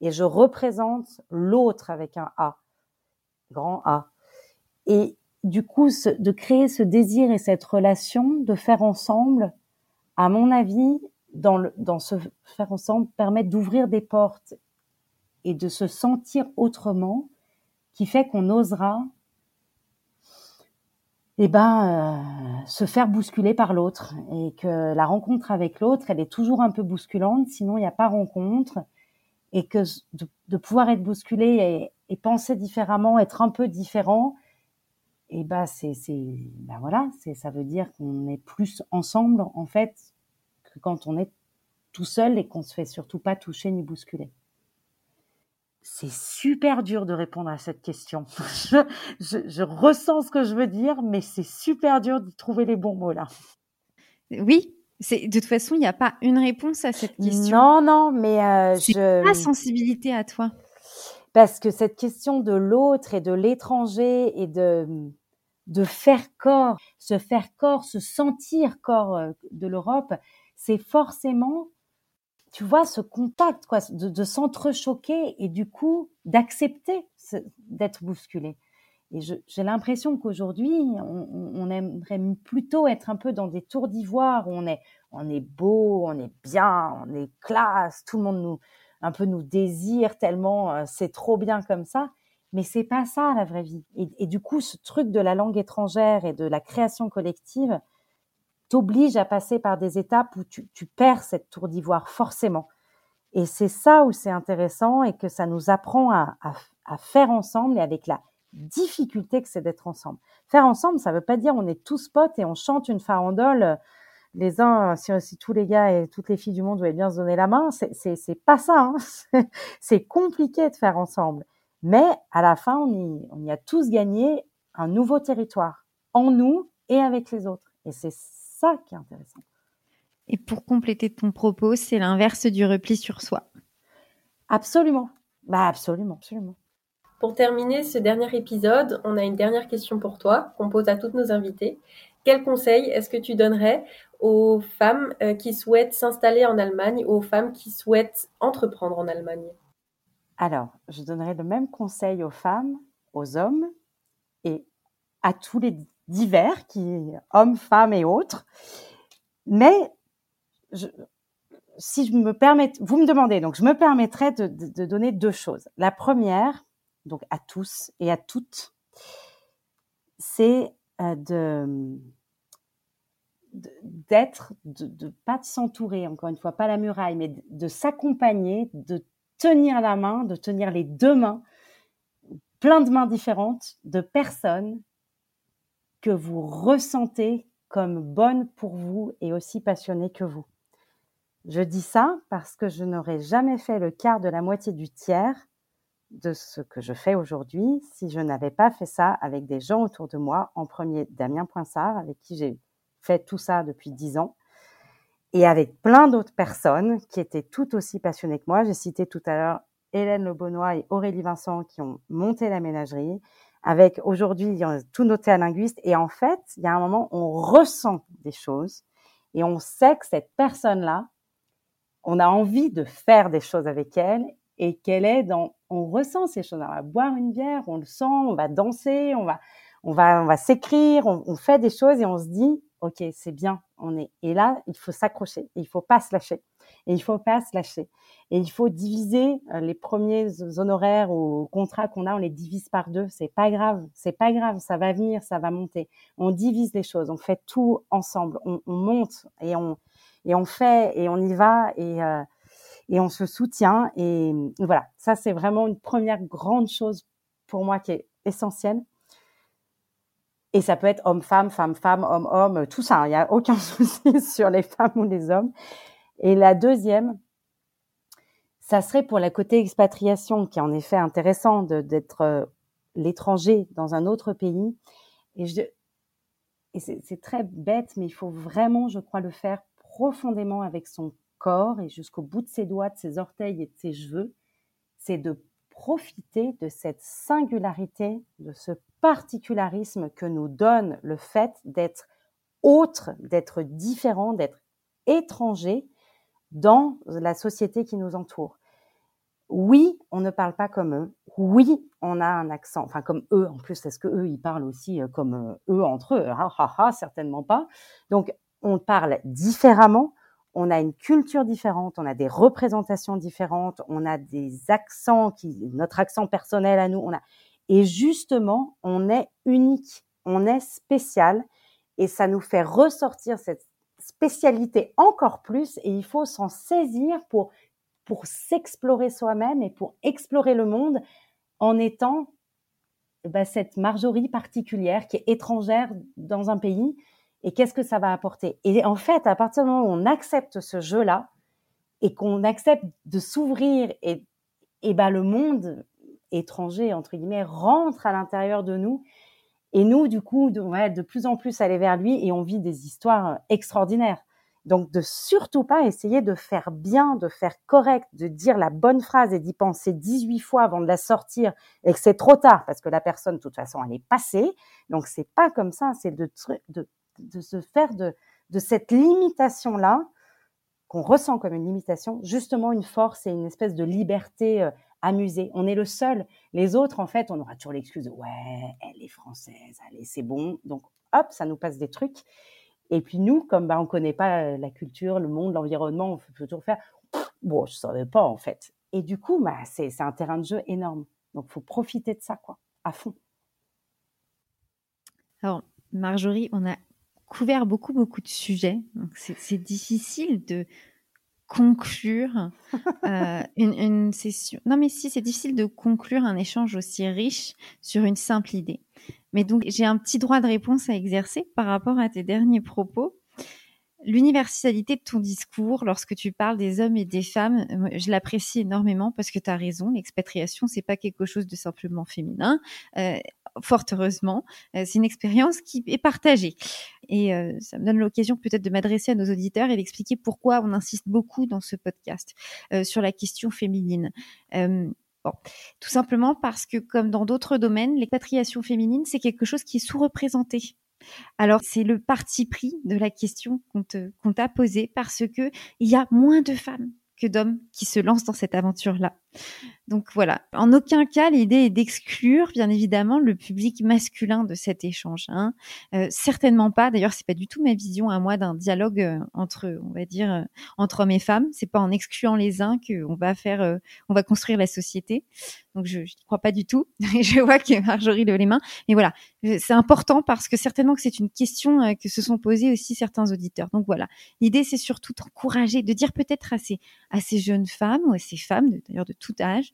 et je représente l'autre avec un A, grand A. Et du coup, de créer ce désir et cette relation, de faire ensemble, à mon avis, dans, le, dans ce faire ensemble, permet d'ouvrir des portes et de se sentir autrement, qui fait qu'on osera eh ben, euh, se faire bousculer par l'autre. Et que la rencontre avec l'autre, elle est toujours un peu bousculante, sinon il n'y a pas rencontre. Et que de, pouvoir être bousculé et, penser différemment, être un peu différent, et bah c'est c'est bah voilà c'est ça veut dire qu'on est plus ensemble en fait que quand on est tout seul et qu'on se fait surtout pas toucher ni bousculer. C'est super dur de répondre à cette question. Je, je, je ressens ce que je veux dire, mais c'est super dur de trouver les bons mots là. Oui, c'est de toute façon, il n'y a pas une réponse à cette question. Non, non, mais euh, je... ta sensibilité à toi parce que cette question de l'autre et de l'étranger et de de faire corps, se faire corps, se sentir corps euh, de l'Europe, c'est forcément, tu vois, ce contact, quoi, de, s'entrechoquer et du coup d'accepter d'être bousculé. Et j'ai l'impression qu'aujourd'hui, on, on, aimerait plutôt être un peu dans des tours d'ivoire où on est, on est beau, on est bien, on est classe, tout le monde nous, un peu nous désire tellement euh, c'est trop bien comme ça. Mais c'est pas ça la vraie vie. Et, du coup, ce truc de la langue étrangère et de la création collective t'oblige à passer par des étapes où tu, perds cette tour d'ivoire forcément. Et c'est ça où c'est intéressant et que ça nous apprend à faire ensemble et avec la difficulté que c'est d'être ensemble. Faire ensemble, ça veut pas dire on est tous potes et on chante une farandole les uns, si, si, tous les gars et toutes les filles du monde voulaient bien se donner la main, c'est pas ça. Hein c'est compliqué de faire ensemble. Mais à la fin, on y, on y a tous gagné un nouveau territoire, en nous et avec les autres. Et c'est ça qui est intéressant. Et pour compléter ton propos, c'est l'inverse du repli sur soi. Absolument. Bah absolument, absolument. Pour terminer ce dernier épisode, on a une dernière question pour toi qu'on pose à toutes nos invités. Quel conseil est-ce que tu donnerais aux femmes euh, qui souhaitent s'installer en Allemagne, aux femmes qui souhaitent entreprendre en Allemagne? Alors, je donnerais le même conseil aux femmes, aux hommes et à tous les divers, qui, hommes, femmes et autres. Mais si je me permets, vous me demandez, donc je me permettrai de, donner deux choses. La première, donc à tous et à toutes, c'est euh, de d'être, de, pas de s'entourer, encore une fois, pas la muraille, mais de, s'accompagner, de tenir la main, de tenir les deux mains, plein de mains différentes, de personnes que vous ressentez comme bonnes pour vous et aussi passionnées que vous. Je dis ça parce que je n'aurais jamais fait le quart de la moitié du tiers de ce que je fais aujourd'hui si je n'avais pas fait ça avec des gens autour de moi. En premier, Damien Poinsard, avec qui j'ai fait tout ça depuis dix ans, et avec plein d'autres personnes qui étaient tout aussi passionnées que moi. J'ai cité tout à l'heure Hélène Le et Aurélie Vincent qui ont monté la ménagerie. Avec aujourd'hui tous nos linguistes. Et en fait, il y a un moment, on ressent des choses et on sait que cette personne-là, on a envie de faire des choses avec elle et qu'elle est dans, on ressent ces choses. On va boire une bière, on le sent, on va danser, on va, on va, on va s'écrire, on, fait des choses et on se dit, ok, c'est bien, on est. Et là, il faut s'accrocher, il faut pas se lâcher, et il faut pas se lâcher, et il faut diviser euh, les premiers honoraires ou contrats qu'on a, on les divise par deux. C'est pas grave, c'est pas grave, ça va venir, ça va monter. On divise les choses, on fait tout ensemble, on, on monte et on et on fait et on y va et euh, et on se soutient. Et voilà, ça c'est vraiment une première grande chose pour moi qui est essentielle. Et ça peut être homme-femme, femme-femme, homme-homme, tout ça. Hein. Il n'y a aucun souci sur les femmes ou les hommes. Et la deuxième, ça serait pour la côté expatriation, qui est en effet intéressant d'être euh, l'étranger dans un autre pays. Et, et c'est très bête, mais il faut vraiment, je crois, le faire profondément avec son corps et jusqu'au bout de ses doigts, de ses orteils et de ses cheveux, c'est de profiter de cette singularité, de ce particularisme que nous donne le fait d'être autre, d'être différent, d'être étranger dans la société qui nous entoure. Oui, on ne parle pas comme eux. Oui, on a un accent, enfin comme eux. En plus, est-ce que eux, ils parlent aussi euh, comme euh, eux entre eux ah, ah, ah, Certainement pas. Donc, on parle différemment on a une culture différente, on a des représentations différentes, on a des accents qui, notre accent personnel à nous, on a, et justement, on est unique, on est spécial, et ça nous fait ressortir cette spécialité encore plus, et il faut s'en saisir pour pour s'explorer soi-même et pour explorer le monde en étant bah, cette Marjorie particulière qui est étrangère dans un pays et qu'est-ce que ça va apporter? Et en fait, à partir du moment où on accepte ce jeu-là et qu'on accepte de s'ouvrir et, et ben le monde étranger entre guillemets rentre à l'intérieur de nous et nous du coup on va de plus en plus aller vers lui et on vit des histoires extraordinaires. Donc de surtout pas essayer de faire bien, de faire correct, de dire la bonne phrase et d'y penser 18 fois avant de la sortir et que c'est trop tard parce que la personne de toute façon elle est passée. Donc c'est pas comme ça, c'est de, de de se faire de, de cette limitation-là, qu'on ressent comme une limitation, justement une force et une espèce de liberté euh, amusée. On est le seul. Les autres, en fait, on aura toujours l'excuse ouais, elle est française, allez, c'est bon. Donc, hop, ça nous passe des trucs. Et puis nous, comme bah, on connaît pas euh, la culture, le monde, l'environnement, on peut toujours faire bon, je savais pas en fait. Et du coup, bah, c'est un terrain de jeu énorme. Donc, faut profiter de ça, quoi, à fond. Alors, Marjorie, on a couvert beaucoup, beaucoup de sujets. C'est difficile de conclure euh, une, une, session. Non, mais si, c'est difficile de conclure un échange aussi riche sur une simple idée. Mais donc, j'ai un petit droit de réponse à exercer par rapport à tes derniers propos. L'universalité de ton discours, lorsque tu parles des hommes et des femmes, je l'apprécie énormément parce que tu as raison. L'expatriation, c'est pas quelque chose de simplement féminin. Euh, fort heureusement, c'est une expérience qui est partagée. Et ça me donne l'occasion peut-être de m'adresser à nos auditeurs et d'expliquer pourquoi on insiste beaucoup dans ce podcast sur la question féminine. Tout simplement parce que, comme dans d'autres domaines, l'expatriation féminine, c'est quelque chose qui est sous-représenté. Alors, c'est le parti pris de la question qu'on t'a posée parce que il y a moins de femmes que d'hommes qui se lancent dans cette aventure-là. Donc voilà, en aucun cas l'idée est d'exclure bien évidemment le public masculin de cet échange. Hein. Euh, certainement pas. D'ailleurs, c'est pas du tout ma vision à moi d'un dialogue euh, entre, on va dire, euh, entre hommes et femmes. C'est pas en excluant les uns qu'on va faire, on va construire la société. Donc je crois pas du tout. je vois que Marjorie lève les mains. Mais voilà, c'est important parce que certainement que c'est une question que se sont posées aussi certains auditeurs. Donc voilà, l'idée c'est surtout d'encourager, de dire peut-être à ces, à ces jeunes femmes ou à ces femmes, d'ailleurs de tout âge,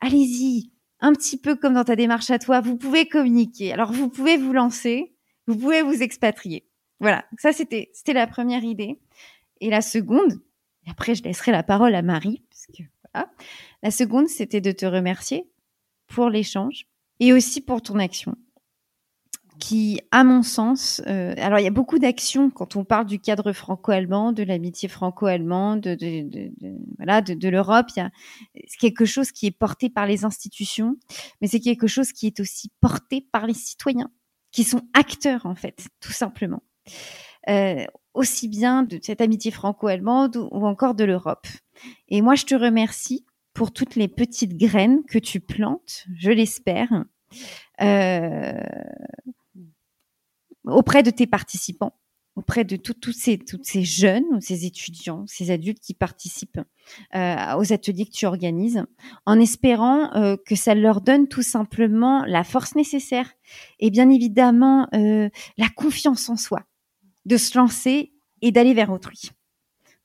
allez-y, un petit peu comme dans ta démarche à toi, vous pouvez communiquer. Alors vous pouvez vous lancer, vous pouvez vous expatrier. Voilà, ça c'était c'était la première idée. Et la seconde, et après je laisserai la parole à Marie, parce que. La seconde, c'était de te remercier pour l'échange et aussi pour ton action qui, à mon sens, euh, alors il y a beaucoup d'actions quand on parle du cadre franco-allemand, de l'amitié franco-allemande, de, de, de, voilà, de, l'Europe. Il y a quelque chose qui est porté par les institutions, mais c'est quelque chose qui est aussi porté par les citoyens, qui sont acteurs en fait, tout simplement. Euh, aussi bien de cette amitié franco-allemande ou encore de l'Europe. Et moi, je te remercie pour toutes les petites graines que tu plantes, je l'espère. Euh, auprès de tes participants, auprès de tous ces, toutes ces jeunes, ces étudiants, ces adultes qui participent euh, aux ateliers que tu organises, en espérant euh, que ça leur donne tout simplement la force nécessaire et bien évidemment euh, la confiance en soi de se lancer et d'aller vers autrui.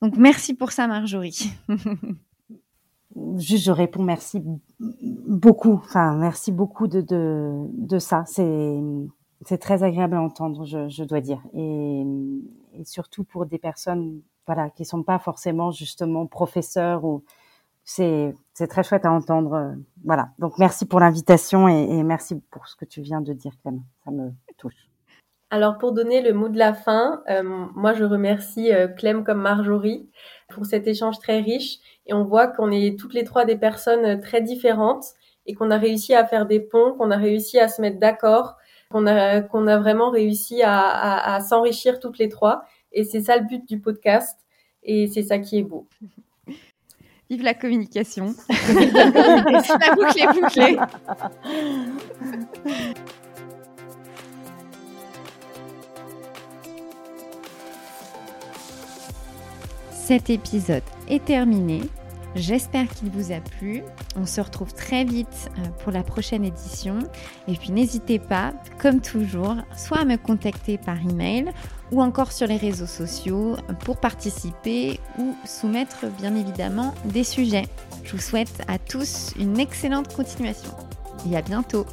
Donc merci pour ça, Marjorie. Juste, je réponds merci beaucoup. Enfin, merci beaucoup de, de, de ça. C'est c'est très agréable à entendre, je, je dois dire, et, et, surtout pour des personnes, voilà, qui sont pas forcément justement professeurs ou c'est très chouette à entendre, euh, voilà. Donc merci pour l'invitation et, et, merci pour ce que tu viens de dire, Clem. Ça me touche. Alors pour donner le mot de la fin, euh, moi je remercie euh, Clem comme Marjorie pour cet échange très riche et on voit qu'on est toutes les trois des personnes très différentes et qu'on a réussi à faire des ponts, qu'on a réussi à se mettre d'accord qu'on a, qu'on a vraiment réussi à, à, à s'enrichir toutes les trois. Et c'est ça le but du podcast. Et c'est ça qui est beau. Vive la communication. la boucle est bouclée. Cet épisode est terminé. J'espère qu'il vous a plu. On se retrouve très vite euh, pour la prochaine édition. Et puis n'hésitez pas, comme toujours, soit à me contacter par email ou encore sur les réseaux sociaux pour participer ou soumettre bien évidemment des sujets. Je vous souhaite à tous une excellente continuation et à bientôt.